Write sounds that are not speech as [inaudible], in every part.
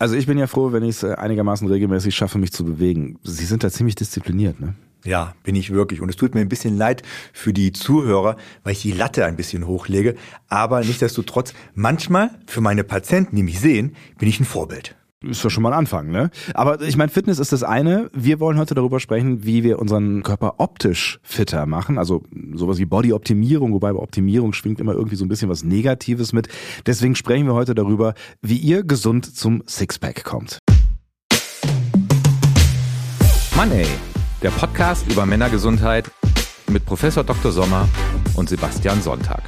Also ich bin ja froh, wenn ich es äh, einigermaßen regelmäßig schaffe, mich zu bewegen. Sie sind da ziemlich diszipliniert, ne? Ja, bin ich wirklich. Und es tut mir ein bisschen leid für die Zuhörer, weil ich die Latte ein bisschen hochlege. Aber nichtsdestotrotz, manchmal für meine Patienten, die mich sehen, bin ich ein Vorbild. Ist doch schon mal ein Anfang, ne? Aber ich meine, Fitness ist das eine. Wir wollen heute darüber sprechen, wie wir unseren Körper optisch fitter machen. Also sowas wie Body-Optimierung, wobei bei Optimierung schwingt immer irgendwie so ein bisschen was Negatives mit. Deswegen sprechen wir heute darüber, wie ihr gesund zum Sixpack kommt. Mann ey, der Podcast über Männergesundheit mit Professor Dr. Sommer und Sebastian Sonntag.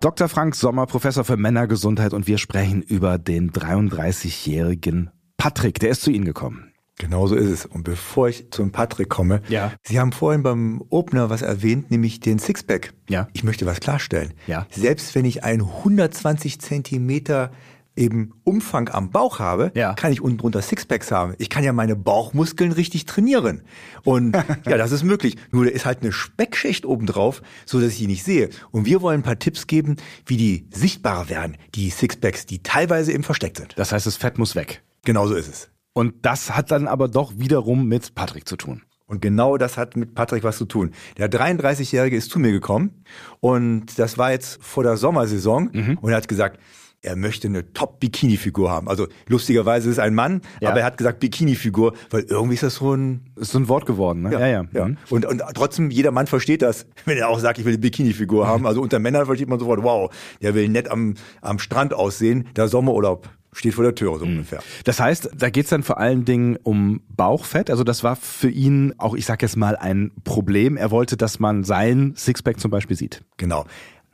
Dr. Frank Sommer, Professor für Männergesundheit und wir sprechen über den 33-jährigen Patrick. Der ist zu Ihnen gekommen. Genau so ist es. Und bevor ich zum Patrick komme, Ja. Sie haben vorhin beim Opener was erwähnt, nämlich den Sixpack. Ja. Ich möchte was klarstellen. Ja. Selbst wenn ich einen 120 Zentimeter eben Umfang am Bauch habe, Ja. kann ich unten drunter Sixpacks haben. Ich kann ja meine Bauchmuskeln richtig trainieren. Und [laughs] ja, das ist möglich. Nur da ist halt eine Speckschicht obendrauf, so dass ich die nicht sehe. Und wir wollen ein paar Tipps geben, wie die sichtbarer werden, die Sixpacks, die teilweise eben versteckt sind. Das heißt, das Fett muss weg. Genau so ist es. Und das hat dann aber doch wiederum mit Patrick zu tun. Und genau das hat mit Patrick was zu tun. Der 33-Jährige ist zu mir gekommen und das war jetzt vor der Sommersaison Mhm. und er hat gesagt, er möchte eine Top-Bikini-Figur haben. Also lustigerweise ist es ein Mann, Ja. aber er hat gesagt Bikini-Figur, weil irgendwie ist das so ein Ist so ein Wort geworden, ne? ja. Mhm. Und, und trotzdem, jeder Mann versteht das, [laughs] wenn er auch sagt, ich will eine Bikini-Figur haben. Also unter Männern versteht man sofort, wow, der will nett am, am Strand aussehen. Der Sommerurlaub steht vor der Tür, so Mhm. ungefähr. Das heißt, da geht's dann vor allen Dingen um Bauchfett. Also das war für ihn auch, ich sag jetzt mal, ein Problem. Er wollte, dass man sein Sixpack zum Beispiel sieht. Genau.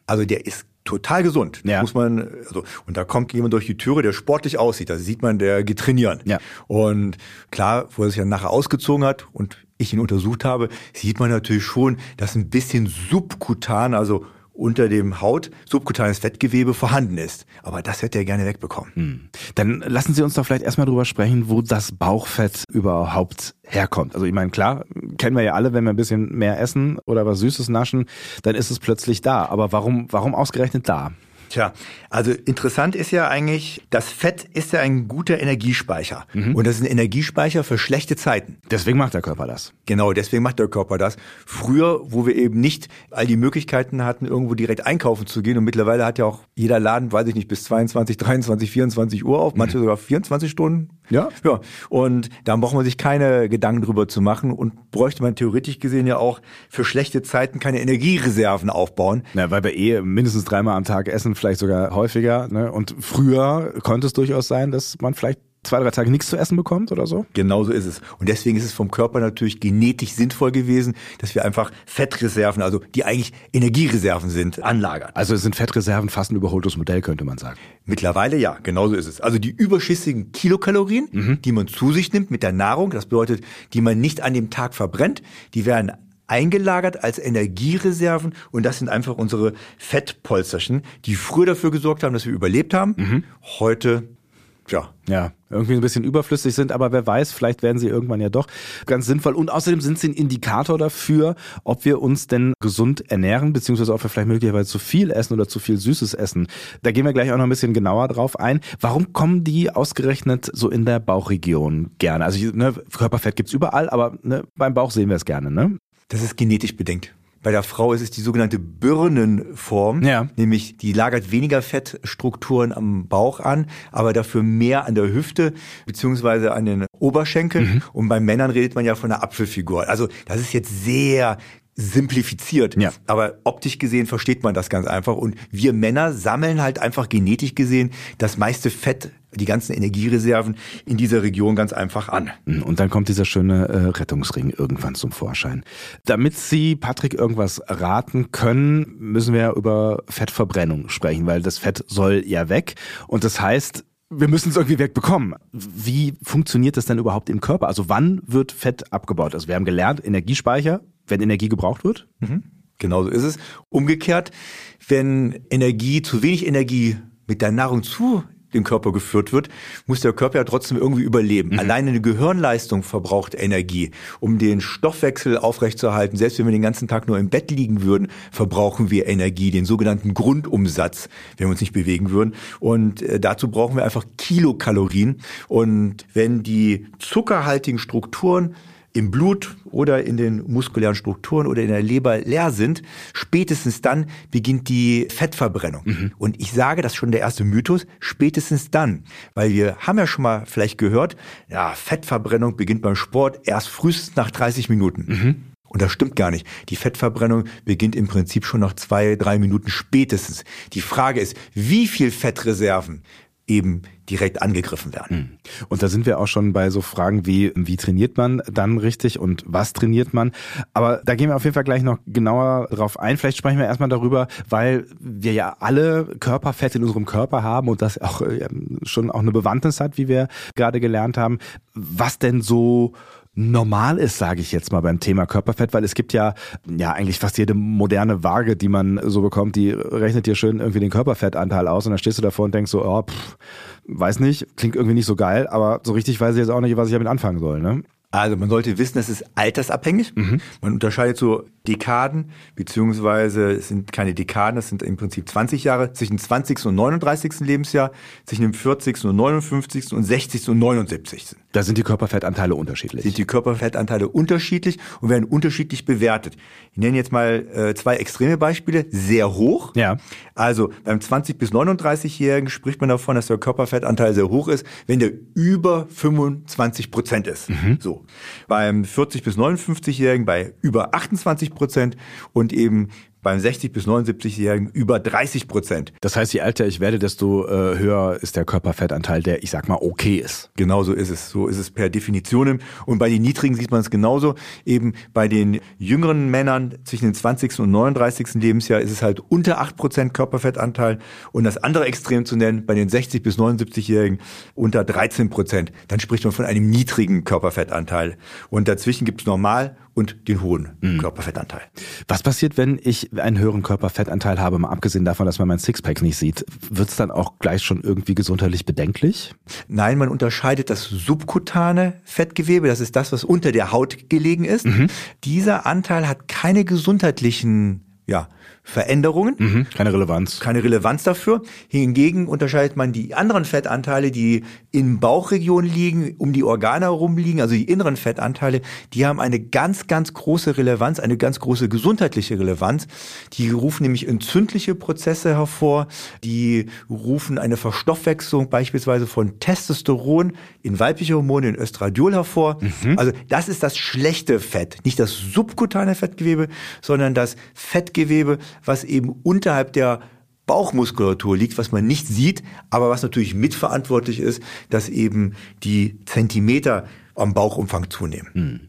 Also der ist total gesund. Ja. Muss man, also, und da kommt jemand durch die Türe, der sportlich aussieht. Da sieht man, der geht trainieren. Ja. Und klar, wo er sich dann nachher ausgezogen hat und ich ihn untersucht habe, sieht man natürlich schon, dass ein bisschen subkutan, also unter dem Haut, subkutanes Fettgewebe vorhanden ist. Aber das hätte er gerne wegbekommen. Dann lassen Sie uns doch vielleicht erstmal drüber sprechen, wo das Bauchfett überhaupt herkommt. Also ich meine, klar, kennen wir ja alle, wenn wir ein bisschen mehr essen oder was Süßes naschen, dann ist es plötzlich da. Aber warum, warum ausgerechnet da? Tja, also interessant ist ja eigentlich, das Fett ist ja ein guter Energiespeicher. Mhm. Und das ist ein Energiespeicher für schlechte Zeiten. Deswegen macht der Körper das. Genau, deswegen macht der Körper das. Früher, wo wir eben nicht all die Möglichkeiten hatten, irgendwo direkt einkaufen zu gehen und mittlerweile hat ja auch jeder Laden, weiß ich nicht, bis 22, 23, 24 Uhr auf, manche sogar 24 Stunden. Ja. Ja, und da braucht man sich keine Gedanken drüber zu machen und bräuchte man theoretisch gesehen ja auch für schlechte Zeiten keine Energiereserven aufbauen. Na, weil wir eh mindestens dreimal am Tag essen, vielleicht sogar häufiger. Ne? Und früher konnte es durchaus sein, dass man vielleicht zwei, drei Tage nichts zu essen bekommt oder so. Genauso ist es. Und deswegen ist es vom Körper natürlich genetisch sinnvoll gewesen, dass wir einfach Fettreserven, also die eigentlich Energiereserven sind, anlagern. Also sind Fettreserven fast ein überholtes Modell, könnte man sagen. Mittlerweile ja, genauso ist es. Also die überschüssigen Kilokalorien, die man zu sich nimmt mit der Nahrung, das bedeutet, die man nicht an dem Tag verbrennt, die werden eingelagert als Energiereserven und das sind einfach unsere Fettpolsterchen, die früher dafür gesorgt haben, dass wir überlebt haben. Heute, ja, Ja, irgendwie ein bisschen überflüssig sind, aber wer weiß, vielleicht werden sie irgendwann ja doch ganz sinnvoll. Und außerdem sind sie ein Indikator dafür, ob wir uns denn gesund ernähren, beziehungsweise ob wir vielleicht möglicherweise zu viel essen oder zu viel Süßes essen. Da gehen wir gleich auch noch ein bisschen genauer drauf ein. Warum kommen die ausgerechnet so in der Bauchregion gerne? Also ne, Körperfett gibt's überall, aber ne, beim Bauch sehen wir es gerne, ne? Das ist genetisch bedingt. Bei der Frau ist es die sogenannte Birnenform, Ja. nämlich die lagert weniger Fettstrukturen am Bauch an, aber dafür mehr an der Hüfte beziehungsweise an den Oberschenkeln. Und bei Männern redet man ja von einer Apfelfigur. Also das ist jetzt sehr simplifiziert, Ja. aber optisch gesehen versteht man das ganz einfach. Und wir Männer sammeln halt einfach genetisch gesehen das meiste Fett, die ganzen Energiereserven in dieser Region ganz einfach an. Und dann kommt dieser schöne äh, Rettungsring irgendwann zum Vorschein. Damit Sie Patrick irgendwas raten können, müssen wir über Fettverbrennung sprechen, weil das Fett soll ja weg. Und das heißt, wir müssen es irgendwie wegbekommen. Wie funktioniert das denn überhaupt im Körper? Also wann wird Fett abgebaut? Also wir haben gelernt, Energiespeicher, wenn Energie gebraucht wird. Genauso ist es. Umgekehrt, wenn Energie, zu wenig Energie mit der Nahrung zu den Körper geführt wird, muss der Körper ja trotzdem irgendwie überleben. Mhm. Alleine eine Gehirnleistung verbraucht Energie. Um den Stoffwechsel aufrechtzuerhalten, selbst wenn wir den ganzen Tag nur im Bett liegen würden, verbrauchen wir Energie, den sogenannten Grundumsatz, wenn wir uns nicht bewegen würden. Und äh, dazu brauchen wir einfach Kilokalorien. Und wenn die zuckerhaltigen Strukturen im Blut oder in den muskulären Strukturen oder in der Leber leer sind, spätestens dann beginnt die Fettverbrennung. Mhm. Und ich sage, das ist schon der erste Mythos, spätestens dann. Weil wir haben ja schon mal vielleicht gehört, ja, Fettverbrennung beginnt beim Sport erst frühestens nach 30 Minuten. Mhm. Und das stimmt gar nicht. Die Fettverbrennung beginnt im Prinzip schon nach zwei, drei Minuten spätestens. Die Frage ist, wie viel Fettreserven eben direkt angegriffen werden. Hm. Und da sind wir auch schon bei so Fragen wie, wie trainiert man dann richtig und was trainiert man? Aber da gehen wir auf jeden Fall gleich noch genauer drauf ein. Vielleicht sprechen wir erstmal darüber, weil wir ja alle Körperfett in unserem Körper haben und das auch äh, schon auch eine Bewandtnis hat, wie wir gerade gelernt haben. Was denn so normal ist, sage ich jetzt mal beim Thema Körperfett, weil es gibt ja ja eigentlich fast jede moderne Waage, die man so bekommt, die rechnet dir schön irgendwie den Körperfettanteil aus und dann stehst du davor und denkst so, oh, pff, weiß nicht, klingt irgendwie nicht so geil, aber so richtig weiß ich jetzt auch nicht, was ich damit anfangen soll. Ne? Also man sollte wissen, das ist altersabhängig. Mhm. Man unterscheidet so Dekaden, beziehungsweise es sind keine Dekaden, das sind im Prinzip 20 Jahre, zwischen 20. und 39. Lebensjahr, zwischen dem 40. und 59. und 60. und 79. Da sind die Körperfettanteile unterschiedlich. Sind die Körperfettanteile unterschiedlich und werden unterschiedlich bewertet. Ich nenne jetzt mal äh, zwei extreme Beispiele. Sehr hoch. Ja. Also beim 20 bis 39-Jährigen spricht man davon, dass der Körperfettanteil sehr hoch ist, wenn der über 25 Prozent ist. Mhm. So. Beim 40 bis 59-Jährigen bei über 28 Prozent und eben beim 60 bis 79-Jährigen über 30 Prozent. Das heißt, je älter ich werde, desto äh, höher ist der Körperfettanteil, der, ich sag mal, okay ist. Genau so ist es. So ist es per Definition. Und bei den niedrigen sieht man es genauso. Eben bei den jüngeren Männern zwischen dem 20. und 39. Lebensjahr ist es halt unter 8 Prozent Körperfettanteil. Und das andere Extrem zu nennen, bei den 60 bis 79-Jährigen unter 13 Prozent. Dann spricht man von einem niedrigen Körperfettanteil. Und dazwischen gibt es normal und den hohen mhm. Körperfettanteil. Was passiert, wenn ich einen höheren Körperfettanteil habe, mal abgesehen davon, dass man mein Sixpack nicht sieht? Wird es dann auch gleich schon irgendwie gesundheitlich bedenklich? Nein, man unterscheidet das subkutane Fettgewebe, das ist das, was unter der Haut gelegen ist. Mhm. Dieser Anteil hat keine gesundheitlichen ja, Veränderungen. Mhm, keine Relevanz. Keine Relevanz dafür. Hingegen unterscheidet man die anderen Fettanteile, die in Bauchregion liegen, um die Organe herum liegen, also die inneren Fettanteile, die haben eine ganz, ganz große Relevanz, eine ganz große gesundheitliche Relevanz. Die rufen nämlich entzündliche Prozesse hervor, die rufen eine Verstoffwechslung beispielsweise von Testosteron in weibliche Hormone, in Östradiol hervor. Mhm. Also das ist das schlechte Fett, nicht das subkutane Fettgewebe, sondern das Fettgewebe, was eben unterhalb der Bauchmuskulatur liegt, was man nicht sieht, aber was natürlich mitverantwortlich ist, dass eben die Zentimeter am Bauchumfang zunehmen. Hm.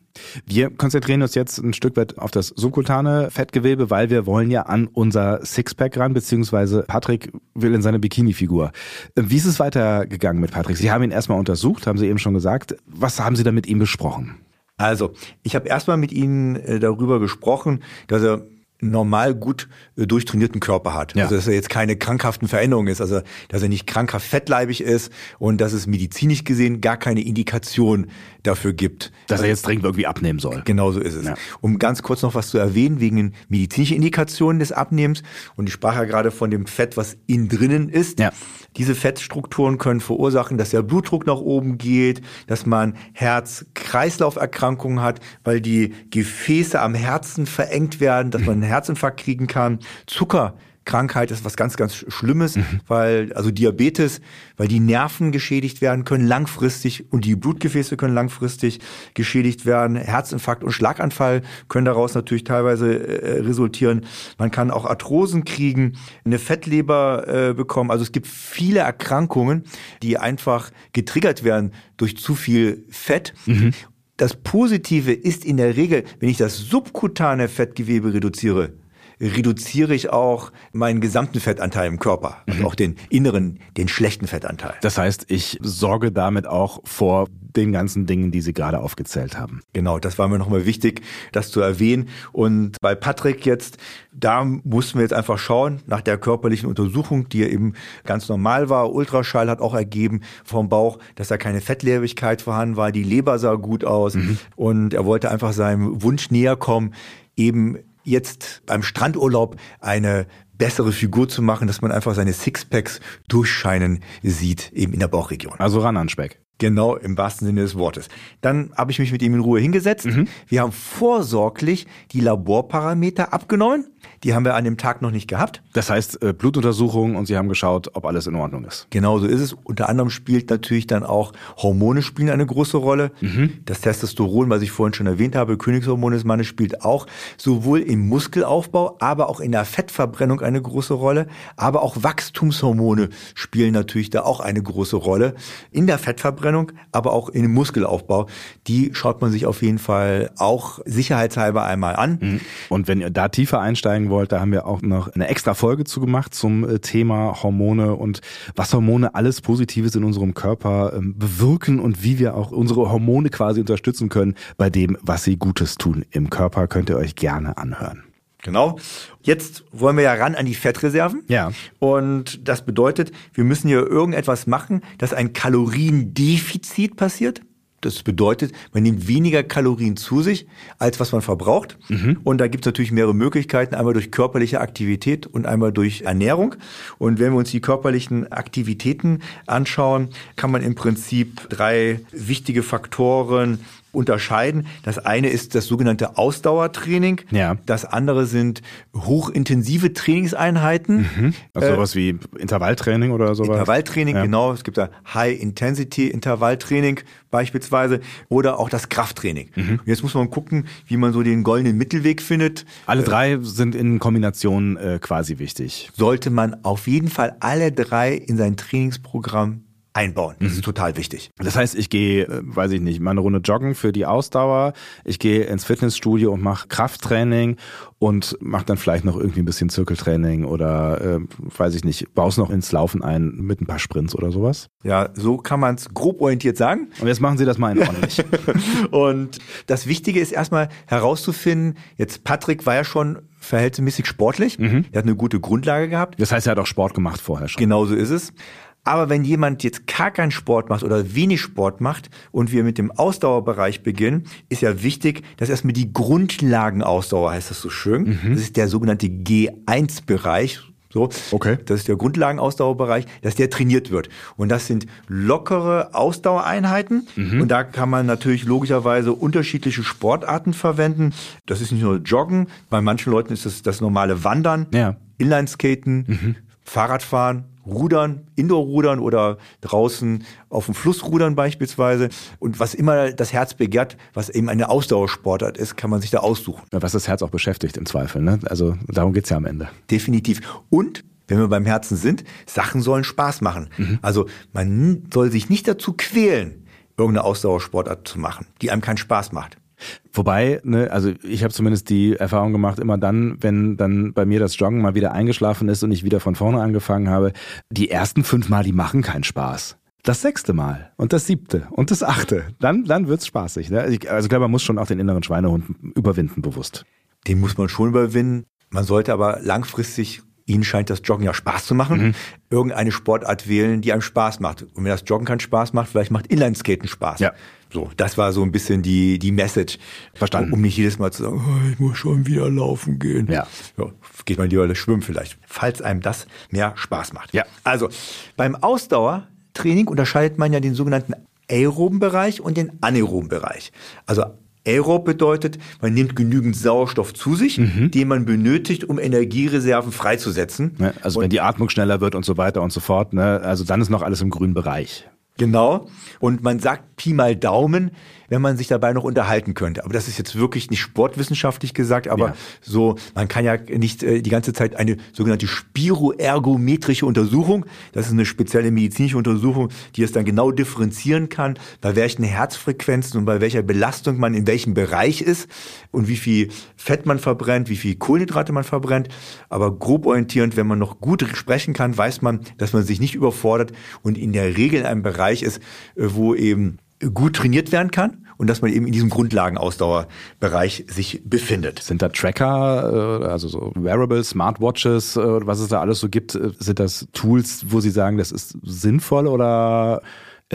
Wir konzentrieren uns jetzt ein Stück weit auf das subkutane Fettgewebe, weil wir wollen ja an unser Sixpack ran, beziehungsweise Patrick will in seine Bikini-Figur. Wie ist es weitergegangen mit Patrick? Sie haben ihn erstmal untersucht, haben Sie eben schon gesagt. Was haben Sie da mit ihm besprochen? Also, ich habe erstmal mit Ihnen äh, darüber gesprochen, dass er normal gut äh, durchtrainierten Körper hat. Ja. Also dass er jetzt keine krankhaften Veränderungen ist, also dass er nicht krankhaft fettleibig ist und dass es medizinisch gesehen gar keine Indikation dafür gibt. Dass er jetzt dringend irgendwie abnehmen soll. Genau so ist es. Ja. Um ganz kurz noch was zu erwähnen, wegen medizinischer Indikationen des Abnehmens, und ich sprach ja gerade von dem Fett, was innen drinnen ist. Ja. Diese Fettstrukturen können verursachen, dass der Blutdruck nach oben geht, dass man Herz-Kreislauf-Erkrankungen hat, weil die Gefäße am Herzen verengt werden, dass man einen Herzinfarkt kriegen kann. Zucker Krankheit ist was ganz, ganz Schlimmes, mhm. weil, also Diabetes, weil die Nerven geschädigt werden können langfristig und die Blutgefäße können langfristig geschädigt werden. Herzinfarkt und Schlaganfall können daraus natürlich teilweise äh, resultieren. Man kann auch Arthrosen kriegen, eine Fettleber äh, bekommen. Also es gibt viele Erkrankungen, die einfach getriggert werden durch zu viel Fett. Mhm. Das Positive ist in der Regel, wenn ich das subkutane Fettgewebe reduziere, reduziere ich auch meinen gesamten Fettanteil im Körper, also mhm. auch den inneren, den schlechten Fettanteil. Das heißt, ich sorge damit auch vor den ganzen Dingen, die Sie gerade aufgezählt haben. Genau, das war mir nochmal wichtig, das zu erwähnen. Und bei Patrick jetzt, da mussten wir jetzt einfach schauen, nach der körperlichen Untersuchung, die eben ganz normal war. Ultraschall hat auch ergeben vom Bauch, dass da keine Fettleerigkeit vorhanden war. Die Leber sah gut aus. Mhm. Und er wollte einfach seinem Wunsch näher kommen, eben jetzt beim Strandurlaub eine bessere Figur zu machen, dass man einfach seine Sixpacks durchscheinen sieht, eben in der Bauchregion. Also ran an Speck. Genau, im wahrsten Sinne des Wortes. Dann habe ich mich mit ihm in Ruhe hingesetzt. Mhm. Wir haben vorsorglich die Laborparameter abgenommen die haben wir an dem Tag noch nicht gehabt. Das heißt äh, Blutuntersuchung und Sie haben geschaut, ob alles in Ordnung ist. Genau so ist es. Unter anderem spielt natürlich dann auch Hormone spielen eine große Rolle. Mhm. Das Testosteron, was ich vorhin schon erwähnt habe, Königshormon des Mannes, spielt auch sowohl im Muskelaufbau, aber auch in der Fettverbrennung eine große Rolle. Aber auch Wachstumshormone spielen natürlich da auch eine große Rolle. In der Fettverbrennung, aber auch im Muskelaufbau. Die schaut man sich auf jeden Fall auch sicherheitshalber einmal an. Mhm. Und wenn ihr da tiefer einsteigen einsteigen wollt, da haben wir auch noch eine extra Folge zu gemacht zum äh, Thema Hormone und was Hormone alles Positives in unserem Körper ähm, bewirken und wie wir auch unsere Hormone quasi unterstützen können bei dem, was sie Gutes tun im Körper, könnt ihr euch gerne anhören. Genau. Jetzt wollen wir ja ran an die Fettreserven. Ja. Und das bedeutet, wir müssen hier irgendetwas machen, dass ein Kaloriendefizit passiert. Das bedeutet, man nimmt weniger Kalorien zu sich, als was man verbraucht. Mhm. Und da gibt es natürlich mehrere Möglichkeiten, einmal durch körperliche Aktivität und einmal durch Ernährung. Und wenn wir uns die körperlichen Aktivitäten anschauen, kann man im Prinzip drei wichtige Faktoren unterscheiden. Das eine ist das sogenannte Ausdauertraining. Ja. Das andere sind hochintensive Trainingseinheiten. Mhm. Also äh, sowas wie Intervalltraining oder sowas? Intervalltraining, ja. genau. Es gibt da High-Intensity-Intervalltraining beispielsweise oder auch das Krafttraining. Mhm. Jetzt muss man gucken, wie man so den goldenen Mittelweg findet. Alle äh, drei sind in Kombination äh, quasi wichtig. Sollte man auf jeden Fall alle drei in sein Trainingsprogramm einbauen. Das mhm. ist total wichtig. Das heißt, ich gehe, äh, weiß ich nicht, mal eine Runde joggen für die Ausdauer, ich gehe ins Fitnessstudio und mache Krafttraining und mache dann vielleicht noch irgendwie ein bisschen Zirkeltraining oder äh, weiß ich nicht, baue es noch ins Laufen ein mit ein paar Sprints oder sowas. Ja, so kann man es grob orientiert sagen. Und jetzt machen Sie das mal in ordentlich. [laughs] und das Wichtige ist erstmal herauszufinden, jetzt Patrick war ja schon verhältnismäßig sportlich. Mhm. Er hat eine gute Grundlage gehabt. Das heißt, er hat auch Sport gemacht vorher schon. Genauso ist es. Aber wenn jemand jetzt gar keinen Sport macht oder wenig Sport macht und wir mit dem Ausdauerbereich beginnen, ist ja wichtig, dass erstmal die Grundlagenausdauer, heißt das so schön, mhm. das ist der sogenannte G1-Bereich, so, okay. Das ist der Grundlagenausdauerbereich, dass der trainiert wird. Und das sind lockere Ausdauereinheiten. Mhm. Und da kann man natürlich logischerweise unterschiedliche Sportarten verwenden. Das ist nicht nur Joggen. Bei manchen Leuten ist das das normale Wandern, ja. Inlineskaten, mhm. Fahrradfahren, Rudern, Indoor-Rudern oder draußen auf dem Fluss rudern beispielsweise. Und was immer das Herz begehrt, was eben eine Ausdauersportart ist, kann man sich da aussuchen. Was das Herz auch beschäftigt im Zweifel. Ne? Also darum geht's ja am Ende. Definitiv. Und wenn wir beim Herzen sind, Sachen sollen Spaß machen. Mhm. Also man soll sich nicht dazu quälen, irgendeine Ausdauersportart zu machen, die einem keinen Spaß macht. Wobei, ne, also ich habe zumindest die Erfahrung gemacht, immer dann, wenn dann bei mir das Joggen mal wieder eingeschlafen ist und ich wieder von vorne angefangen habe, die ersten fünf Mal, die machen keinen Spaß. Das sechste Mal und das siebte und das achte, dann, dann wird's spaßig. Ne? Also ich glaube, man muss schon auch den inneren Schweinehund überwinden, bewusst. Den muss man schon überwinden. Man sollte aber langfristig Ihnen scheint das Joggen ja Spaß zu machen. Mhm. Irgendeine Sportart wählen, die einem Spaß macht. Und wenn das Joggen keinen Spaß macht, vielleicht macht Inlineskaten Spaß. Ja. So, das war so ein bisschen die, die Message. Verstanden. Um nicht jedes Mal zu sagen, oh, ich muss schon wieder laufen gehen. Ja. ja. Geht man lieber schwimmen vielleicht, falls einem das mehr Spaß macht. Ja. Also, beim Ausdauertraining unterscheidet man ja den sogenannten aeroben Bereich und den anaeroben Bereich. Also Aerob bedeutet, man nimmt genügend Sauerstoff zu sich, mhm. den man benötigt, um Energiereserven freizusetzen. Also und wenn die Atmung schneller wird und so weiter und so fort, ne, also dann ist noch alles im grünen Bereich. Genau. Und man sagt Pi mal Daumen, wenn man sich dabei noch unterhalten könnte. Aber das ist jetzt wirklich nicht sportwissenschaftlich gesagt, aber ja. so, man kann ja nicht äh, die ganze Zeit eine sogenannte spiroergometrische Untersuchung, das ist eine spezielle medizinische Untersuchung, die es dann genau differenzieren kann, bei welchen Herzfrequenzen und bei welcher Belastung man in welchem Bereich ist und wie viel Fett man verbrennt, wie viel Kohlenhydrate man verbrennt. Aber grob orientierend, wenn man noch gut sprechen kann, weiß man, dass man sich nicht überfordert und in der Regel in einem Bereich ist, äh, wo eben gut trainiert werden kann und dass man eben in diesem Grundlagenausdauerbereich sich befindet. Sind da Tracker, äh, also so Wearables, Smartwatches, äh, was es da alles so gibt, äh, sind das Tools, wo Sie sagen, das ist sinnvoll oder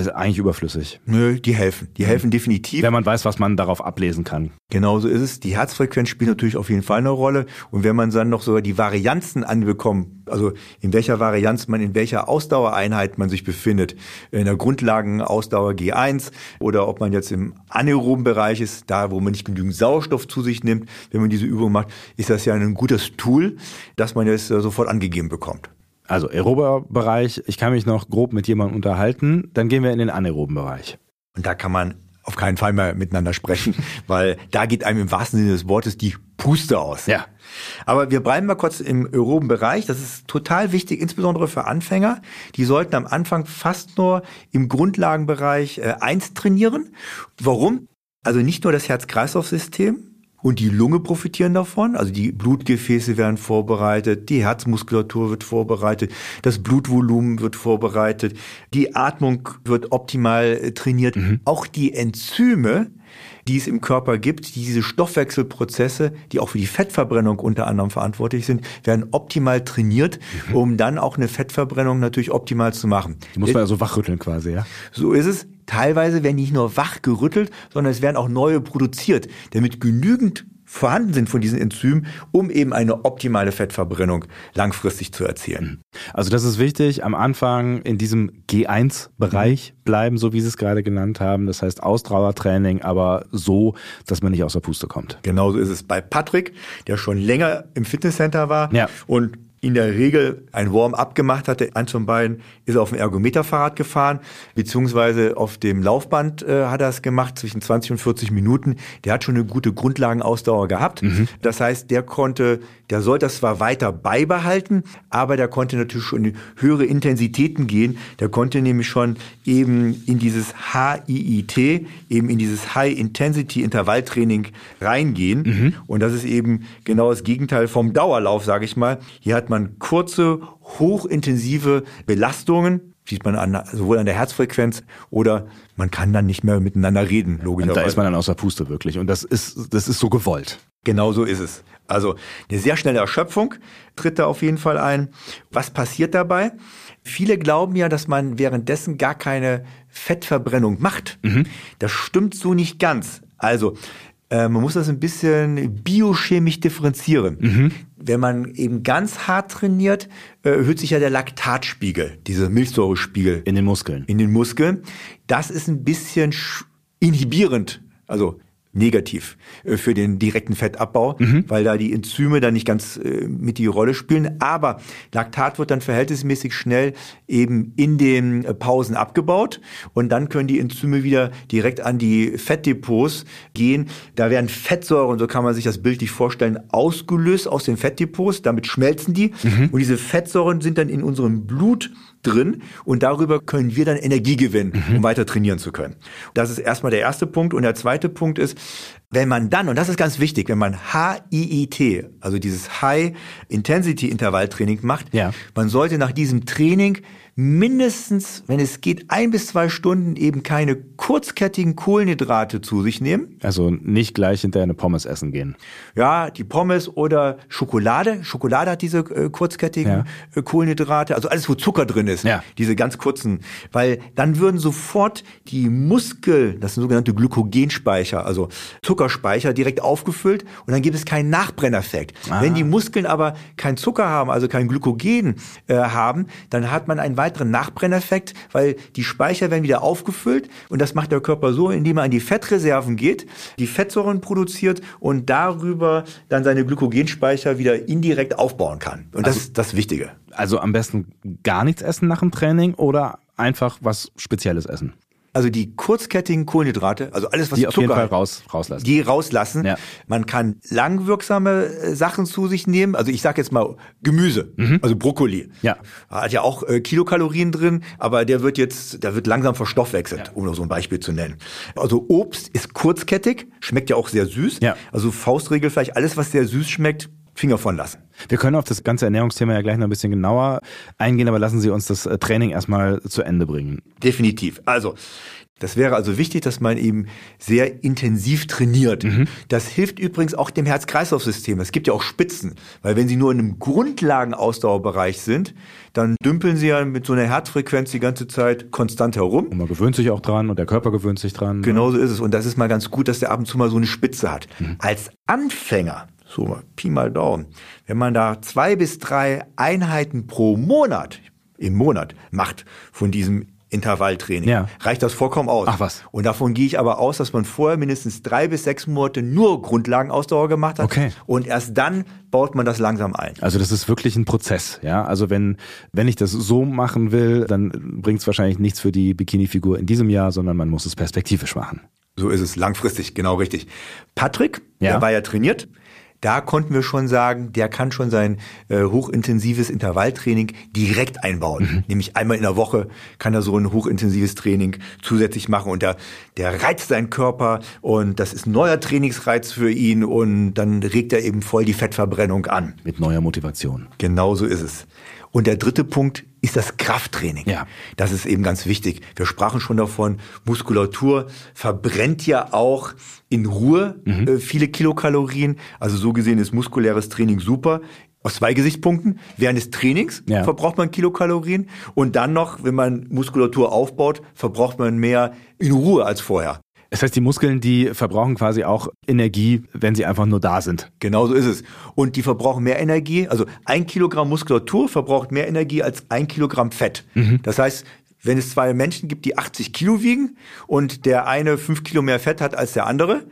ist eigentlich überflüssig. Nö, die helfen. Die helfen mhm. definitiv. Wenn man weiß, was man darauf ablesen kann. Genauso ist es. Die Herzfrequenz spielt natürlich auf jeden Fall eine Rolle. Und wenn man dann noch sogar die Varianzen anbekommt, also in welcher Varianz man in welcher Ausdauereinheit man sich befindet, in der Grundlagenausdauer G1 oder ob man jetzt im anaeroben Bereich ist, da wo man nicht genügend Sauerstoff zu sich nimmt, wenn man diese Übung macht, ist das ja ein gutes Tool, dass man jetzt sofort angegeben bekommt. Also aerober Bereich, ich kann mich noch grob mit jemandem unterhalten, dann gehen wir in den anaeroben Bereich. Und da kann man auf keinen Fall mehr miteinander sprechen, [laughs] weil da geht einem im wahrsten Sinne des Wortes die Puste aus. Ja. Aber wir bleiben mal kurz im aeroben Bereich. Das ist total wichtig, insbesondere für Anfänger. Die sollten am Anfang fast nur im Grundlagenbereich äh, eins trainieren. Warum? Also nicht nur das Herz-Kreislauf-System, und die Lunge profitieren davon. Also die Blutgefäße werden vorbereitet, die Herzmuskulatur wird vorbereitet, das Blutvolumen wird vorbereitet, die Atmung wird optimal trainiert. Mhm. Auch die Enzyme, die es im Körper gibt, diese Stoffwechselprozesse, die auch für die Fettverbrennung unter anderem verantwortlich sind, werden optimal trainiert, mhm. um dann auch eine Fettverbrennung natürlich optimal zu machen. Die muss man ja so wachrütteln quasi, ja? So ist es. Teilweise werden nicht nur wach gerüttelt, sondern es werden auch neue produziert, damit genügend vorhanden sind von diesen Enzymen, um eben eine optimale Fettverbrennung langfristig zu erzielen. Also das ist wichtig, am Anfang in diesem G1-Bereich bleiben, so wie Sie es gerade genannt haben. Das heißt Ausdauertraining, aber so, dass man nicht aus der Puste kommt. Genauso ist es bei Patrick, der schon länger im Fitnesscenter war ja. und in der Regel ein Warm-up gemacht hatte. Eins von beiden ist auf dem Ergometerfahrrad gefahren, beziehungsweise auf dem Laufband äh, hat er es gemacht, zwischen 20 und 40 Minuten. Der hat schon eine gute Grundlagenausdauer gehabt. Mhm. Das heißt, der konnte, der soll das zwar weiter beibehalten, aber der konnte natürlich schon in höhere Intensitäten gehen. Der konnte nämlich schon eben in dieses HIIT, eben in dieses High-Intensity-Intervalltraining reingehen. Mhm. Und das ist eben genau das Gegenteil vom Dauerlauf, sage ich mal. Hier hat man kurze, hochintensive Belastungen, sieht man an, sowohl an der Herzfrequenz oder man kann dann nicht mehr miteinander reden, logischerweise. Und da ist man dann außer Puste wirklich und das ist, das ist so gewollt. Genau so ist es. Also eine sehr schnelle Erschöpfung tritt da auf jeden Fall ein. Was passiert dabei? Viele glauben ja, dass man währenddessen gar keine Fettverbrennung macht. Mhm. Das stimmt so nicht ganz. Also äh, man muss das ein bisschen biochemisch differenzieren. Mhm. Wenn man eben ganz hart trainiert, äh, erhöht sich ja der Laktatspiegel, dieser Milchsäurespiegel. In den Muskeln. In den Muskeln. Das ist ein bisschen inhibierend. Also negativ äh, für den direkten Fettabbau, mhm. weil da die Enzyme dann nicht ganz äh, mit die Rolle spielen. Aber Laktat wird dann verhältnismäßig schnell eben in den äh, Pausen abgebaut und dann können die Enzyme wieder direkt an die Fettdepots gehen. Da werden Fettsäuren, so kann man sich das bildlich vorstellen, ausgelöst aus den Fettdepots. Damit schmelzen die mhm. und diese Fettsäuren sind dann in unserem Blut drin und darüber können wir dann Energie gewinnen, mhm. um weiter trainieren zu können. Das ist erstmal der erste Punkt und der zweite Punkt ist, wenn man dann, und das ist ganz wichtig, wenn man HIIT, also dieses High Intensity Intervalltraining macht, ja. man sollte nach diesem Training mindestens, wenn es geht, ein bis zwei Stunden eben keine kurzkettigen Kohlenhydrate zu sich nehmen. Also nicht gleich hinter eine Pommes essen gehen. Ja, die Pommes oder Schokolade. Schokolade hat diese äh, kurzkettigen ja. äh, Kohlenhydrate, also alles, wo Zucker drin ist. Ja. Diese ganz kurzen. Weil dann würden sofort die Muskel, das sind sogenannte Glykogenspeicher, also Zuckerspeicher, direkt aufgefüllt und dann gibt es keinen Nachbrenneffekt. Ah. Wenn die Muskeln aber keinen Zucker haben, also kein Glykogen äh, haben, dann hat man einen weiteren Nachbrenneffekt, weil die Speicher werden wieder aufgefüllt und das macht der Körper so, indem er an die Fettreserven geht, die Fettsäuren produziert und darüber dann seine Glykogenspeicher wieder indirekt aufbauen kann. Und das also, ist das Wichtige. Also am besten gar nichts essen nach dem Training oder einfach was Spezielles essen. Also die kurzkettigen Kohlenhydrate, also alles was Die auf jeden Zucker Fall raus, rauslassen. die rauslassen. Ja. Man kann langwirksame äh, Sachen zu sich nehmen. Also ich sage jetzt mal Gemüse, also Brokkoli. Mhm. Ja. Hat ja auch äh, Kilokalorien drin, aber der wird jetzt, der wird langsam verstoffwechselt, um noch so ein Beispiel zu nennen. Also Obst ist kurzkettig, schmeckt ja auch sehr süß. Ja. Also Faustregel vielleicht alles, was sehr süß schmeckt, Finger von lassen. Wir können auf das ganze Ernährungsthema ja gleich noch ein bisschen genauer eingehen, aber lassen Sie uns das äh, Training erstmal zu Ende bringen. Definitiv. Also, das wäre also wichtig, dass man eben sehr intensiv trainiert. Das hilft übrigens auch dem Herz-Kreislauf-System. Es gibt ja auch Spitzen, weil wenn Sie nur in einem Grundlagenausdauerbereich sind, dann dümpeln Sie ja mit so einer Herzfrequenz die ganze Zeit konstant herum. Und man gewöhnt sich auch dran und der Körper gewöhnt sich dran. Genau so ist es. Und das ist mal ganz gut, dass der ab und zu mal so eine Spitze hat. Als Anfänger, so Pi mal Daumen, wenn man da zwei bis drei Einheiten pro Monat, im Monat macht von diesem Intervalltraining, Ja. reicht das vollkommen aus. Ach was. Und davon gehe ich aber aus, dass man vorher mindestens drei bis sechs Monate nur Grundlagenausdauer gemacht hat. Okay. Und erst dann baut man das langsam ein. Also das ist wirklich ein Prozess, ja. Also wenn, wenn ich das so machen will, dann bringt es wahrscheinlich nichts für die Bikini-Figur in diesem Jahr, sondern man muss es perspektivisch machen. So ist es langfristig, genau richtig. Patrick, Ja. der war ja trainiert. Da konnten wir schon sagen, der kann schon sein äh, hochintensives Intervalltraining direkt einbauen. Nämlich einmal in der Woche kann er so ein hochintensives Training zusätzlich machen und der, der reizt seinen Körper und das ist ein neuer Trainingsreiz für ihn und dann regt er eben voll die Fettverbrennung an. Mit neuer Motivation. Genau so ist es. Und der dritte Punkt ist das Krafttraining. Ja. Das ist eben ganz wichtig. Wir sprachen schon davon, Muskulatur verbrennt ja auch in Ruhe Mhm. äh, viele Kilokalorien. Also so gesehen ist muskuläres Training super. Aus zwei Gesichtspunkten. Während des Trainings Ja. verbraucht man Kilokalorien und dann noch, wenn man Muskulatur aufbaut, verbraucht man mehr in Ruhe als vorher. Das heißt, die Muskeln, die verbrauchen quasi auch Energie, wenn sie einfach nur da sind. Genau so ist es. Und die verbrauchen mehr Energie. Also ein Kilogramm Muskulatur verbraucht mehr Energie als ein Kilogramm Fett. Das heißt, wenn es zwei Menschen gibt, die 80 Kilo wiegen und der eine fünf Kilo mehr Fett hat als der andere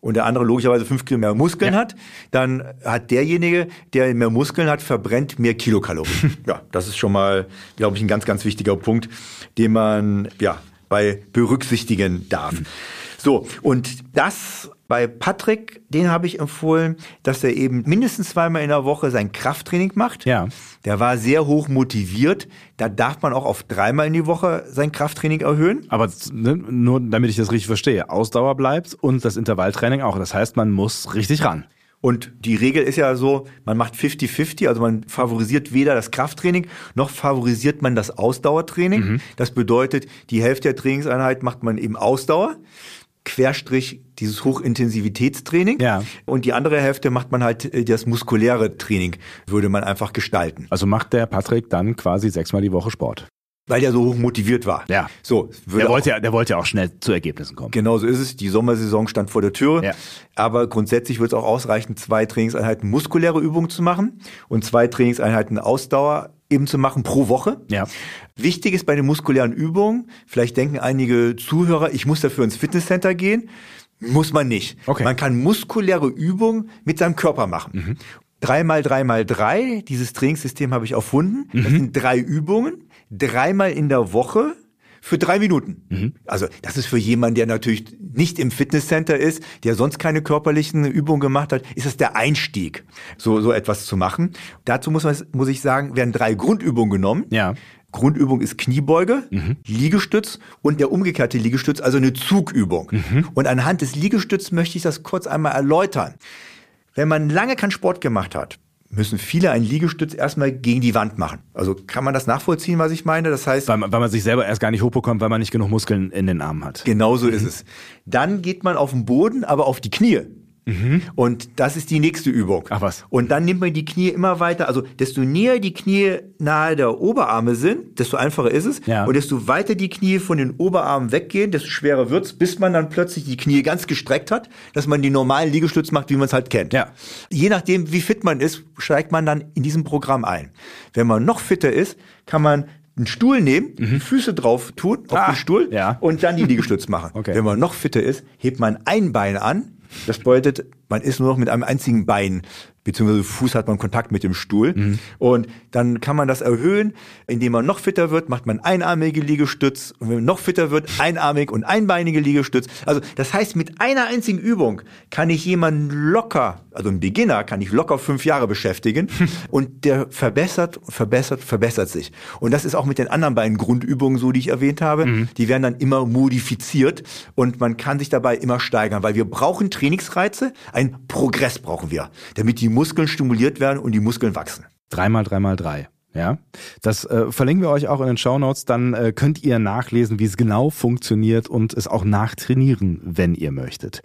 und der andere logischerweise fünf Kilo mehr Muskeln Ja. hat, dann hat derjenige, der mehr Muskeln hat, verbrennt mehr Kilokalorien. [laughs] ja, das ist schon mal, glaube ich, ein ganz, ganz wichtiger Punkt, den man ja bei berücksichtigen darf. So, und das bei Patrick, den habe ich empfohlen, dass er eben mindestens zweimal in der Woche sein Krafttraining macht. Ja. Der war sehr hoch motiviert. Da darf man auch auf dreimal in die Woche sein Krafttraining erhöhen. Aber ne, nur damit ich das richtig verstehe, Ausdauer bleibt und das Intervalltraining auch. Das heißt, man muss richtig ran. Und die Regel ist ja so, man macht 50-50, also man favorisiert weder das Krafttraining, noch favorisiert man das Ausdauertraining. Das bedeutet, die Hälfte der Trainingseinheit macht man eben Ausdauer, Querstrich dieses Hochintensivitätstraining. Ja. Und die andere Hälfte macht man halt äh, das muskuläre Training, würde man einfach gestalten. Also macht der Patrick dann quasi sechsmal die Woche Sport. Weil der so hoch motiviert war. Ja. So, Der wollte, auch- ja, der wollte ja auch schnell zu Ergebnissen kommen. Genau so ist es. Die Sommersaison stand vor der Tür. Ja. Aber grundsätzlich wird es auch ausreichen, zwei Trainingseinheiten muskuläre Übungen zu machen und zwei Trainingseinheiten Ausdauer eben zu machen pro Woche. Ja. Wichtig ist bei den muskulären Übungen, vielleicht denken einige Zuhörer, ich muss dafür ins Fitnesscenter gehen. Muss man nicht. Okay. Man kann muskuläre Übungen mit seinem Körper machen. Drei mal drei mal drei, dieses Trainingssystem habe ich erfunden. Das sind drei Übungen, dreimal in der Woche für drei Minuten. Also das ist für jemanden, der natürlich nicht im Fitnesscenter ist, der sonst keine körperlichen Übungen gemacht hat, ist das der Einstieg, so, so etwas zu machen. Dazu muss, man, muss ich sagen, werden drei Grundübungen genommen. Ja. Grundübung ist Kniebeuge, Liegestütz und der umgekehrte Liegestütz, also eine Zugübung. Und anhand des Liegestütz möchte ich das kurz einmal erläutern. Wenn man lange keinen Sport gemacht hat, müssen viele einen Liegestütz erstmal gegen die Wand machen. Also kann man das nachvollziehen, was ich meine? Das heißt, Weil, man- weil man sich selber erst gar nicht hochbekommt, weil man nicht genug Muskeln in den Armen hat. Genau so ist es. Dann geht man auf den Boden, aber auf die Knie. Und das ist die nächste Übung. Ach was. Und dann nimmt man die Knie immer weiter. Also desto näher die Knie nahe der Oberarme sind, desto einfacher ist es. Ja. Und desto weiter die Knie von den Oberarmen weggehen, desto schwerer wird's, bis man dann plötzlich die Knie ganz gestreckt hat, dass man die normalen Liegestütz macht, wie man es halt kennt. Ja. Je nachdem, wie fit man ist, steigt man dann in diesem Programm ein. Wenn man noch fitter ist, kann man einen Stuhl nehmen, die Füße drauf tun, auf Mhm. Ah, den Stuhl ja. und dann die [laughs] Liegestütz machen. Okay. Wenn man noch fitter ist, hebt man ein Bein an. Das bedeutet, man ist nur noch mit einem einzigen Bein beziehungsweise Fuß hat man Kontakt mit dem Stuhl. Mhm. Und dann kann man das erhöhen, indem man noch fitter wird, macht man einarmige Liegestütz. Und wenn man noch fitter wird, einarmig und einbeinige Liegestütz. Also das heißt, mit einer einzigen Übung kann ich jemanden locker, also ein Beginner kann ich locker fünf Jahre beschäftigen [laughs] und der verbessert, verbessert, verbessert sich. Und das ist auch mit den anderen beiden Grundübungen so, die ich erwähnt habe. Mhm. Die werden dann immer modifiziert und man kann sich dabei immer steigern, weil wir brauchen Trainingsreize, ein Progress brauchen wir, damit die Muskeln stimuliert werden und die Muskeln wachsen. Dreimal, dreimal, drei. Ja, das äh, verlinken wir euch auch in den Show Notes. Dann äh, könnt ihr nachlesen, wie es genau funktioniert und es auch nachtrainieren, wenn ihr möchtet.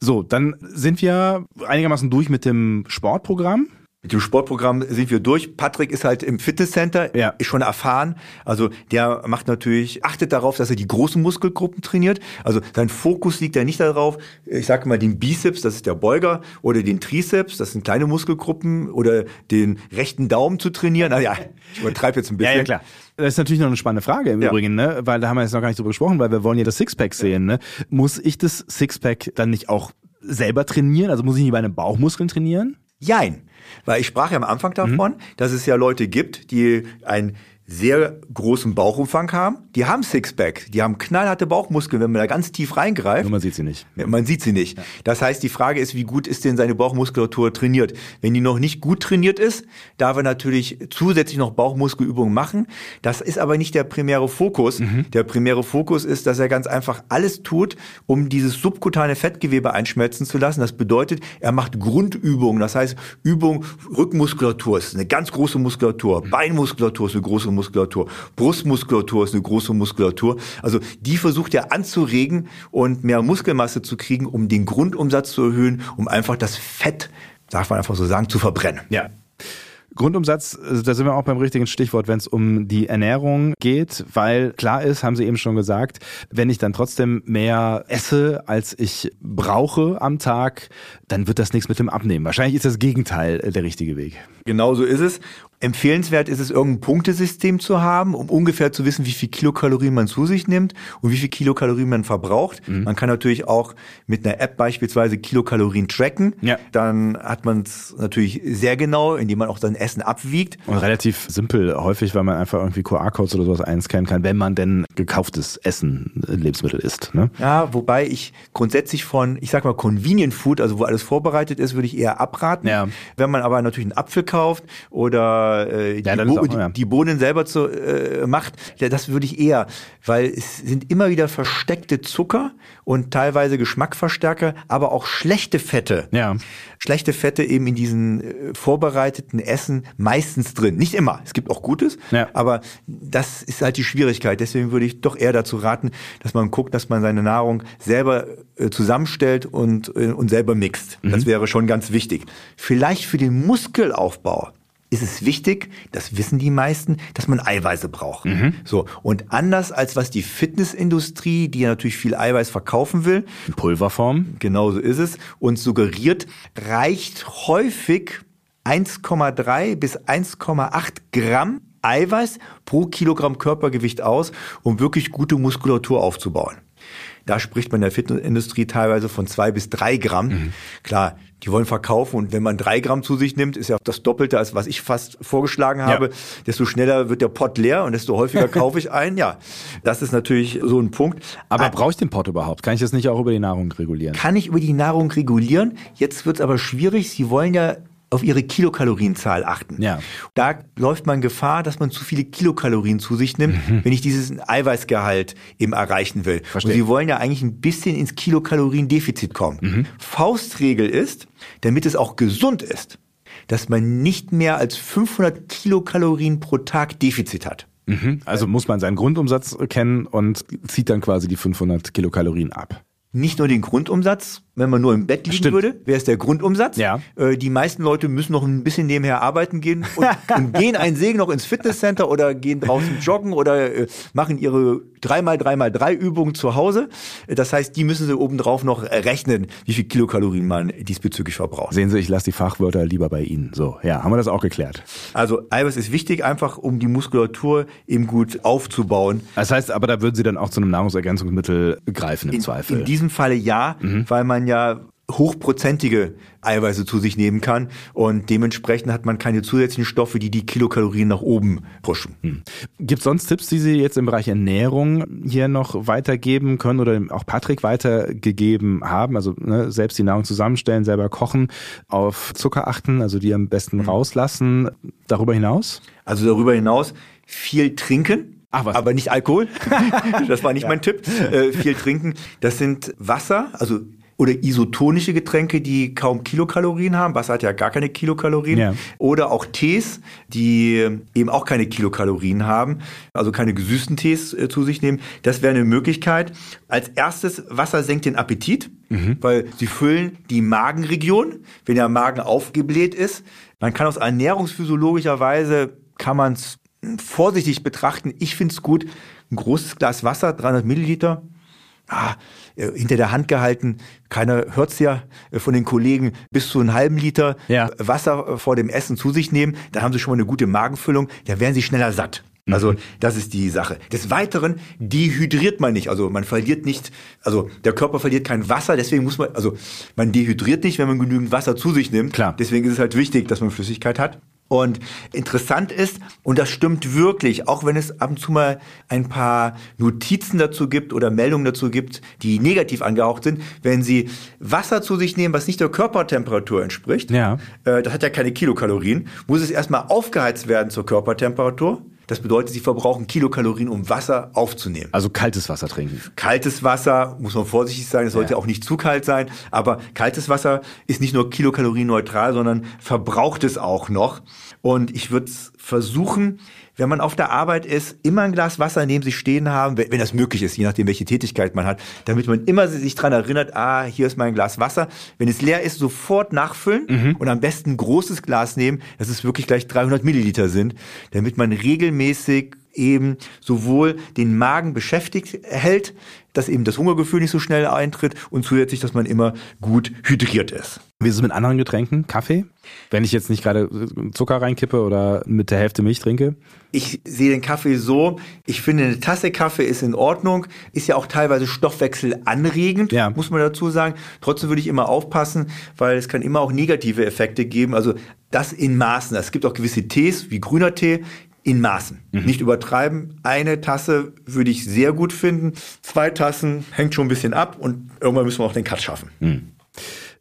So, dann sind wir einigermaßen durch mit dem Sportprogramm. Mit dem Sportprogramm sind wir durch. Patrick ist halt im Fitnesscenter, ja. ist schon erfahren. Also der macht natürlich, achtet darauf, dass er die großen Muskelgruppen trainiert. Also sein Fokus liegt ja nicht darauf, ich sage mal den Bizeps, das ist der Beuger, oder den Trizeps, das sind kleine Muskelgruppen, oder den rechten Daumen zu trainieren. Also ja, ich übertreibe jetzt ein bisschen. Ja, ja klar. Das ist natürlich noch eine spannende Frage im ja. Übrigen, ne? weil da haben wir jetzt noch gar nicht drüber gesprochen, weil wir wollen ja das Sixpack sehen. Ne? Muss ich das Sixpack dann nicht auch selber trainieren? Also muss ich nicht meine Bauchmuskeln trainieren? Jein. Weil ich sprach ja am Anfang davon, mhm. dass es ja Leute gibt, die ein sehr großen Bauchumfang haben. Die haben Sixpack, die haben knallharte Bauchmuskeln, wenn man da ganz tief reingreift. Nur man sieht sie nicht. Man sieht sie nicht. Das heißt, die Frage ist, wie gut ist denn seine Bauchmuskulatur trainiert? Wenn die noch nicht gut trainiert ist, darf er natürlich zusätzlich noch Bauchmuskelübungen machen. Das ist aber nicht der primäre Fokus. Mhm. Der primäre Fokus ist, dass er ganz einfach alles tut, um dieses subkutane Fettgewebe einschmelzen zu lassen. Das bedeutet, er macht Grundübungen. Das heißt, Übung Rückmuskulatur ist eine ganz große Muskulatur, Beinmuskulatur ist eine große Muskulatur. Muskulatur. Brustmuskulatur ist eine große Muskulatur. Also die versucht er anzuregen und mehr Muskelmasse zu kriegen, um den Grundumsatz zu erhöhen, um einfach das Fett, darf man einfach so sagen, zu verbrennen. Ja. Grundumsatz, äh, da sind wir auch beim richtigen Stichwort, wenn es um die Ernährung geht, weil klar ist, haben Sie eben schon gesagt, wenn ich dann trotzdem mehr esse, als ich brauche am Tag, dann wird das nichts mit dem Abnehmen. Wahrscheinlich ist das Gegenteil äh, der richtige Weg. Genau so ist es. Empfehlenswert ist es, irgendein Punktesystem zu haben, um ungefähr zu wissen, wie viel Kilokalorien man zu sich nimmt und wie viel Kilokalorien man verbraucht. Mhm. Man kann natürlich auch mit einer App beispielsweise Kilokalorien tracken. Ja. Dann hat man es natürlich sehr genau, indem man auch sein Essen abwiegt. Und relativ simpel, häufig, weil man einfach irgendwie QR-Codes oder sowas einscannen kann, wenn man denn gekauftes Essen, äh, Lebensmittel isst. Ne? Ja, wobei ich grundsätzlich von, ich sag mal, Convenient Food, also wo alles vorbereitet ist, würde ich eher abraten. Ja. Wenn man aber natürlich einen Apfel kauft oder äh, ja, die, Bo ja. die, Bohnen selber zu, äh, macht, ja, das würde ich eher, weil es sind immer wieder versteckte Zucker und teilweise Geschmackverstärker, aber auch schlechte Fette. Ja. Schlechte Fette eben in diesen äh, vorbereiteten Essen meistens drin. Nicht immer. Es gibt auch Gutes, ja. aber das ist halt die Schwierigkeit. Deswegen würde ich doch eher dazu raten, dass man guckt, dass man seine Nahrung selber äh, zusammenstellt und, äh, und selber mixt. Mhm. Das wäre schon ganz wichtig. Vielleicht für den Muskelaufbau ist es wichtig, das wissen die meisten, dass man Eiweiße braucht. Mhm. So. Und anders als was die Fitnessindustrie, die ja natürlich viel Eiweiß verkaufen will. In Pulverform. Genau so ist es. Und suggeriert, reicht häufig 1,3 bis 1,8 Gramm Eiweiß pro Kilogramm Körpergewicht aus, um wirklich gute Muskulatur aufzubauen. Da spricht man in der Fitnessindustrie teilweise von zwei bis drei Gramm. Mhm. Klar, die wollen verkaufen und wenn man drei Gramm zu sich nimmt, ist ja das Doppelte, als was ich fast vorgeschlagen habe. Ja. Desto schneller wird der Pott leer und desto häufiger [laughs] kaufe ich ein. Ja, das ist natürlich so ein Punkt. Aber, aber brauche ich den Pott überhaupt? Kann ich das nicht auch über die Nahrung regulieren? Kann ich über die Nahrung regulieren? Jetzt wird es aber schwierig. Sie wollen ja auf ihre Kilokalorienzahl achten. Ja. Da läuft man Gefahr, dass man zu viele Kilokalorien zu sich nimmt, mhm. wenn ich dieses Eiweißgehalt eben erreichen will. Verstehe. Und sie wollen ja eigentlich ein bisschen ins Kilokaloriendefizit kommen. Mhm. Faustregel ist, damit es auch gesund ist, dass man nicht mehr als 500 Kilokalorien pro Tag Defizit hat. Mhm. Also muss man seinen Grundumsatz kennen und zieht dann quasi die 500 Kilokalorien ab nicht nur den Grundumsatz, wenn man nur im Bett liegen Stimmt. würde, wäre es der Grundumsatz. Ja. Äh, die meisten Leute müssen noch ein bisschen nebenher arbeiten gehen und, [laughs] und gehen einen Segen noch ins Fitnesscenter oder gehen draußen joggen oder äh, machen ihre dreimal dreimal drei Übungen zu Hause. Das heißt, die müssen sie obendrauf noch rechnen, wie viel Kilokalorien man diesbezüglich verbraucht. Sehen Sie, ich lasse die Fachwörter lieber bei Ihnen. So, ja, haben wir das auch geklärt. Also Eiweiß ist wichtig, einfach um die Muskulatur eben gut aufzubauen. Das heißt, aber da würden Sie dann auch zu einem Nahrungsergänzungsmittel greifen im in, Zweifel. In diesem Falle ja, mhm. weil man ja hochprozentige Eiweiße zu sich nehmen kann und dementsprechend hat man keine zusätzlichen Stoffe, die die Kilokalorien nach oben pushen. Hm. Gibt es sonst Tipps, die Sie jetzt im Bereich Ernährung hier noch weitergeben können oder auch Patrick weitergegeben haben? Also ne, selbst die Nahrung zusammenstellen, selber kochen, auf Zucker achten, also die am besten hm. rauslassen. Darüber hinaus? Also darüber hinaus viel trinken. Ach, was? Aber nicht Alkohol. [laughs] das war nicht ja. mein Tipp. Äh, viel trinken. Das sind Wasser, also oder isotonische Getränke, die kaum Kilokalorien haben. Wasser hat ja gar keine Kilokalorien. Ja. Oder auch Tees, die eben auch keine Kilokalorien haben, also keine gesüßten Tees äh, zu sich nehmen. Das wäre eine Möglichkeit. Als erstes, Wasser senkt den Appetit, mhm. weil sie füllen die Magenregion, wenn der Magen aufgebläht ist. Man kann aus ernährungsphysiologischer Weise, kann man es vorsichtig betrachten. Ich finde es gut, ein großes Glas Wasser, 300 Milliliter, ah, äh, hinter der Hand gehalten. Keiner hört's ja äh, von den Kollegen bis zu einem halben Liter ja. Wasser äh, vor dem Essen zu sich nehmen. Da haben sie schon mal eine gute Magenfüllung. Da werden sie schneller satt. Also mhm. das ist die Sache. Des Weiteren dehydriert man nicht. Also man verliert nicht, also der Körper verliert kein Wasser, deswegen muss man, also man dehydriert nicht, wenn man genügend Wasser zu sich nimmt. Klar. Deswegen ist es halt wichtig, dass man Flüssigkeit hat. Und interessant ist, und das stimmt wirklich, auch wenn es ab und zu mal ein paar Notizen dazu gibt oder Meldungen dazu gibt, die negativ angehaucht sind, wenn Sie Wasser zu sich nehmen, was nicht der Körpertemperatur entspricht, ja. äh, das hat ja keine Kilokalorien, muss es erstmal aufgeheizt werden zur Körpertemperatur. Das bedeutet, sie verbrauchen Kilokalorien, um Wasser aufzunehmen. Also kaltes Wasser trinken. Kaltes Wasser, muss man vorsichtig sein, es sollte ja. auch nicht zu kalt sein. Aber kaltes Wasser ist nicht nur kilokalorienneutral, sondern verbraucht es auch noch. Und ich würde versuchen, wenn man auf der Arbeit ist, immer ein Glas Wasser neben sich stehen haben, wenn, wenn das möglich ist, je nachdem, welche Tätigkeit man hat, damit man immer sich dran erinnert, ah, hier ist mein Glas Wasser. Wenn es leer ist, sofort nachfüllen mhm. und am besten ein großes Glas nehmen, dass es wirklich gleich 300 Milliliter sind, damit man regelmäßig eben sowohl den Magen beschäftigt hält, dass eben das Hungergefühl nicht so schnell eintritt und zusätzlich, dass man immer gut hydriert ist. Wie ist es mit anderen Getränken? Kaffee? Wenn ich jetzt nicht gerade Zucker reinkippe oder mit der Hälfte Milch trinke? Ich sehe den Kaffee so, ich finde eine Tasse Kaffee ist in Ordnung, ist ja auch teilweise stoffwechselanregend, ja. muss man dazu sagen. Trotzdem würde ich immer aufpassen, weil es kann immer auch negative Effekte geben. Also das in Maßen. Es gibt auch gewisse Tees, wie grüner Tee, in Maßen. Mhm. Nicht übertreiben. Eine Tasse würde ich sehr gut finden. Zwei Tassen hängt schon ein bisschen ab und irgendwann müssen wir auch den Cut schaffen. Mhm.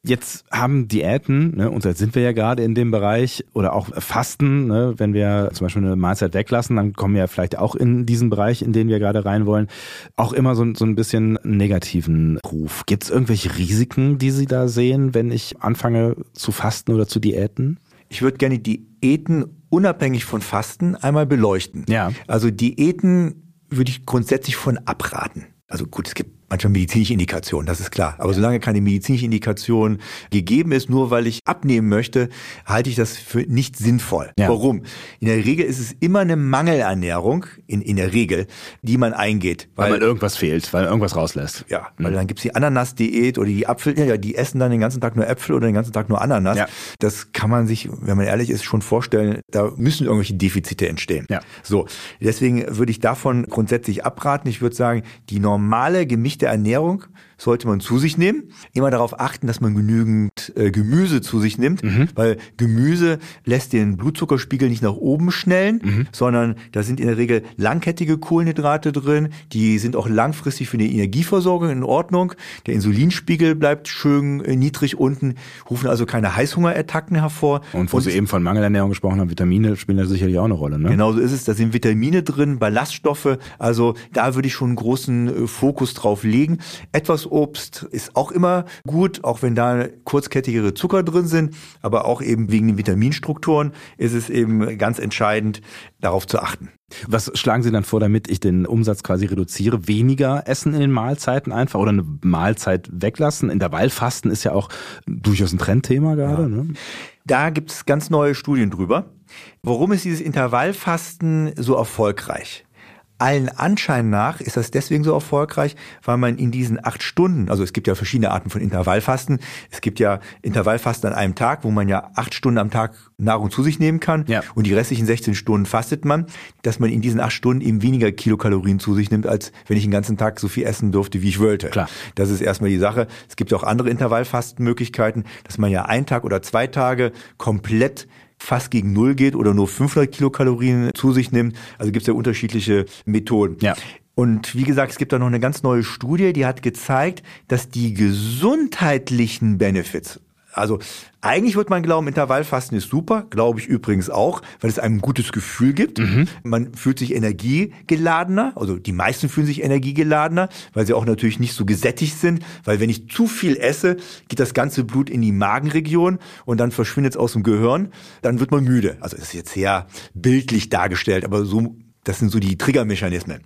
Jetzt haben Diäten, ne, und jetzt sind wir ja gerade in dem Bereich, oder auch Fasten, ne, wenn wir zum Beispiel eine Mahlzeit weglassen, dann kommen wir vielleicht auch in diesen Bereich, in den wir gerade rein wollen, auch immer so, so ein bisschen negativen Ruf. Gibt es irgendwelche Risiken, die Sie da sehen, wenn ich anfange zu fasten oder zu Diäten? Ich würde gerne Diäten unabhängig von Fasten einmal beleuchten. Ja. Also Diäten würde ich grundsätzlich von abraten. Also gut, es gibt manchmal medizinische Indikationen, das ist klar. Aber solange keine medizinische Indikation gegeben ist, nur weil ich abnehmen möchte, halte ich das für nicht sinnvoll. Ja. Warum? In der Regel ist es immer eine Mangelernährung, in, in der Regel, die man eingeht. Weil, weil man irgendwas fehlt, weil man irgendwas rauslässt. Ja, mhm. weil dann gibt's die Ananas-Diät oder die Apfel, ja, die essen dann den ganzen Tag nur Äpfel oder den ganzen Tag nur Ananas. Ja. Das kann man sich, wenn man ehrlich ist, schon vorstellen, da müssen irgendwelche Defizite entstehen. Ja. So, deswegen würde ich davon grundsätzlich abraten. Ich würde sagen, die normale Gewicht der Ernährung sollte man zu sich nehmen. Immer darauf achten, dass man genügend äh, Gemüse zu sich nimmt, mhm. weil Gemüse lässt den Blutzuckerspiegel nicht nach oben schnellen, mhm. sondern da sind in der Regel langkettige Kohlenhydrate drin, die sind auch langfristig für die Energieversorgung in Ordnung. Der Insulinspiegel bleibt schön äh, niedrig unten, rufen also keine Heißhungerattacken hervor. Und wo Und, Sie eben von Mangelernährung gesprochen haben, Vitamine spielen da sicherlich auch eine Rolle. Ne? Genau so ist es. Da sind Vitamine drin, Ballaststoffe. Also da würde ich schon einen großen äh, Fokus drauf legen. Etwas Obst ist auch immer gut, auch wenn da kurzkettigere Zucker drin sind, aber auch eben wegen den Vitaminstrukturen ist es eben ganz entscheidend, darauf zu achten. Was schlagen Sie dann vor, damit ich den Umsatz quasi reduziere? Weniger essen in den Mahlzeiten einfach oder eine Mahlzeit weglassen? Intervallfasten ist ja auch durchaus ein Trendthema gerade. Ja. Ne? Da gibt es ganz neue Studien drüber. Warum ist dieses Intervallfasten so erfolgreich? Allen Anschein nach ist das deswegen so erfolgreich, weil man in diesen acht Stunden, also es gibt ja verschiedene Arten von Intervallfasten. Es gibt ja Intervallfasten an einem Tag, wo man ja acht Stunden am Tag Nahrung zu sich nehmen kann. Ja. Und die restlichen 16 Stunden fastet man, dass man in diesen acht Stunden eben weniger Kilokalorien zu sich nimmt, als wenn ich den ganzen Tag so viel essen durfte, wie ich wollte. Klar. Das ist erstmal die Sache. Es gibt auch andere Intervallfastenmöglichkeiten, dass man ja einen Tag oder zwei Tage komplett fast gegen Null geht oder nur 500 Kilokalorien zu sich nimmt. Also gibt es ja unterschiedliche Methoden. Ja. Und wie gesagt, es gibt da noch eine ganz neue Studie, die hat gezeigt, dass die gesundheitlichen Benefits, also eigentlich wird man glauben, Intervallfasten ist super, glaube ich übrigens auch, weil es einem ein gutes Gefühl gibt. Man fühlt sich energiegeladener, also die meisten fühlen sich energiegeladener, weil sie auch natürlich nicht so gesättigt sind, weil wenn ich zu viel esse, geht das ganze Blut in die Magenregion und dann verschwindet es aus dem Gehirn, dann wird man müde. Also das ist jetzt sehr bildlich dargestellt, aber so das sind so die Triggermechanismen.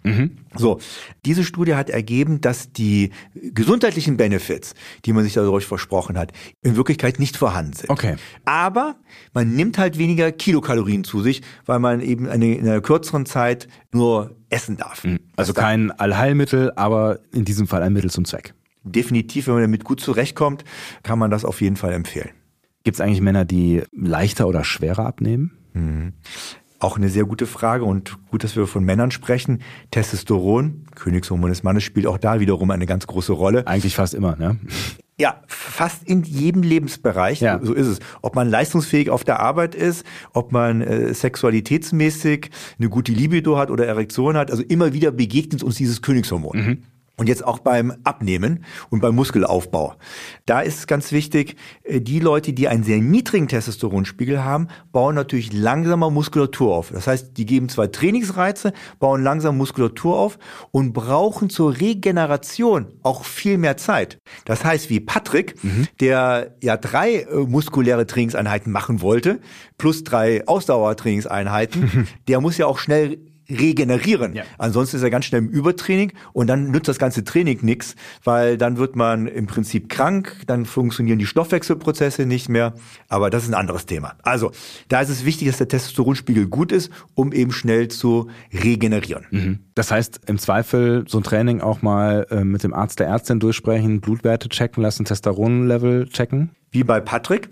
So, diese Studie hat ergeben, dass die gesundheitlichen Benefits, die man sich dadurch versprochen hat, in Wirklichkeit nicht vorhanden sind. Okay. Aber man nimmt halt weniger Kilokalorien zu sich, weil man eben eine, in einer kürzeren Zeit nur essen darf. Also Das kein Allheilmittel, aber in diesem Fall ein Mittel zum Zweck. definitiv, wenn man damit gut zurechtkommt, kann man das auf jeden Fall empfehlen. Gibt es eigentlich Männer, die leichter oder schwerer abnehmen? Auch eine sehr gute Frage und gut, dass wir von Männern sprechen. Testosteron, Königshormon des Mannes, spielt auch da wiederum eine ganz große Rolle. Eigentlich fast immer, ne? Ja, fast in jedem Lebensbereich, Ja. so ist es. Ob man leistungsfähig auf der Arbeit ist, ob man äh, sexualitätsmäßig eine gute Libido hat oder Erektion hat, also immer wieder begegnet uns dieses Königshormon. Und jetzt auch beim Abnehmen und beim Muskelaufbau. Da ist es ganz wichtig, äh, die Leute, die einen sehr niedrigen Testosteronspiegel haben, bauen natürlich langsamer Muskulatur auf. Das heißt, die geben zwar Trainingsreize, bauen langsam Muskulatur auf und brauchen zur Regeneration auch viel mehr Zeit. Das heißt, wie Patrick, der ja drei äh, muskuläre Trainingseinheiten machen wollte, plus drei Ausdauertrainingseinheiten, [laughs] der muss ja auch schnell regenerieren. Ja. Ansonsten ist er ganz schnell im Übertraining und dann nützt das ganze Training nichts, weil dann wird man im Prinzip krank, dann funktionieren die Stoffwechselprozesse nicht mehr. Aber das ist ein anderes Thema. Also, da ist es wichtig, dass der Testosteronspiegel gut ist, um eben schnell zu regenerieren. Das heißt, im Zweifel so ein Training auch mal äh, mit dem Arzt der Ärztin durchsprechen, Blutwerte checken lassen, Testosteronlevel checken. Wie bei Patrick.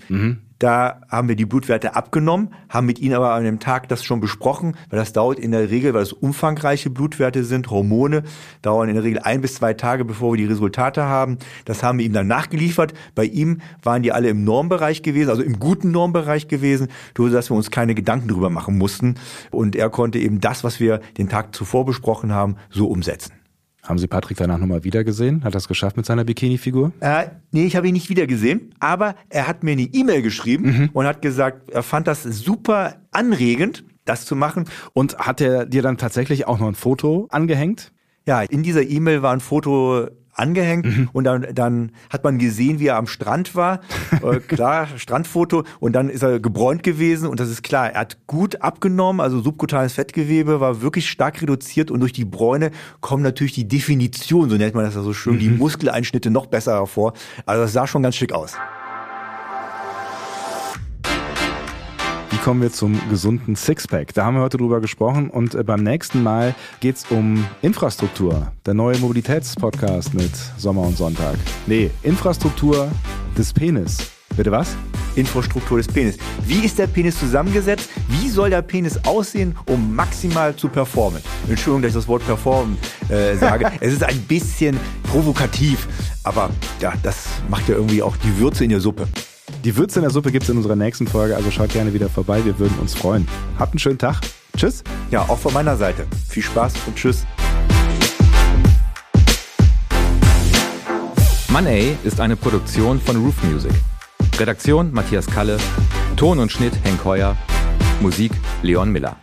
Da haben wir die Blutwerte abgenommen, haben mit ihm aber an dem Tag das schon besprochen, weil das dauert in der Regel, weil es umfangreiche Blutwerte sind, Hormone, dauern in der Regel ein bis zwei Tage, bevor wir die Resultate haben. Das haben wir ihm dann nachgeliefert. Bei ihm waren die alle im Normbereich gewesen, also im guten Normbereich gewesen, so dass wir uns keine Gedanken drüber machen mussten. Und er konnte eben das, was wir den Tag zuvor besprochen haben, so umsetzen. Haben Sie Patrick danach nochmal wieder gesehen? Hat er es geschafft mit seiner Bikini-Figur? Äh, nee, ich habe ihn nicht wieder gesehen, aber er hat mir eine E-Mail geschrieben Mhm. und hat gesagt, er fand das super anregend, das zu machen. Und hat er dir dann tatsächlich auch noch ein Foto angehängt? Ja, in dieser E-Mail war ein Foto angehängt Mhm. und dann, dann hat man gesehen, wie er am Strand war. [laughs] äh, klar, Strandfoto und dann ist er gebräunt gewesen und das ist klar, er hat gut abgenommen, also subkutanes Fettgewebe war wirklich stark reduziert und durch die Bräune kommen natürlich die Definition, so nennt man das ja so schön, die Mhm. Muskeleinschnitte noch besser hervor. Also das sah schon ganz schick aus. Wie kommen wir zum gesunden Sixpack? Da haben wir heute drüber gesprochen und äh, beim nächsten Mal geht's um Infrastruktur. Der neue Mobilitätspodcast mit Sommer und Sonntag. Nee, Infrastruktur des Penis. Bitte was? Infrastruktur des Penis. Wie ist der Penis zusammengesetzt? Wie soll der Penis aussehen, um maximal zu performen? Entschuldigung, dass ich das Wort performen äh, sage. [laughs] es ist ein bisschen provokativ, aber ja, das macht ja irgendwie auch die Würze in der Suppe. Die Würze in der Suppe gibt's in unserer nächsten Folge, also schaut gerne wieder vorbei. Wir würden uns freuen. Habt einen schönen Tag. Tschüss. Ja, auch von meiner Seite. Viel Spaß und tschüss. Money ist eine Produktion von Roof Music. Redaktion Matthias Kalle, Ton und Schnitt Henk Heuer, Musik Leon Miller.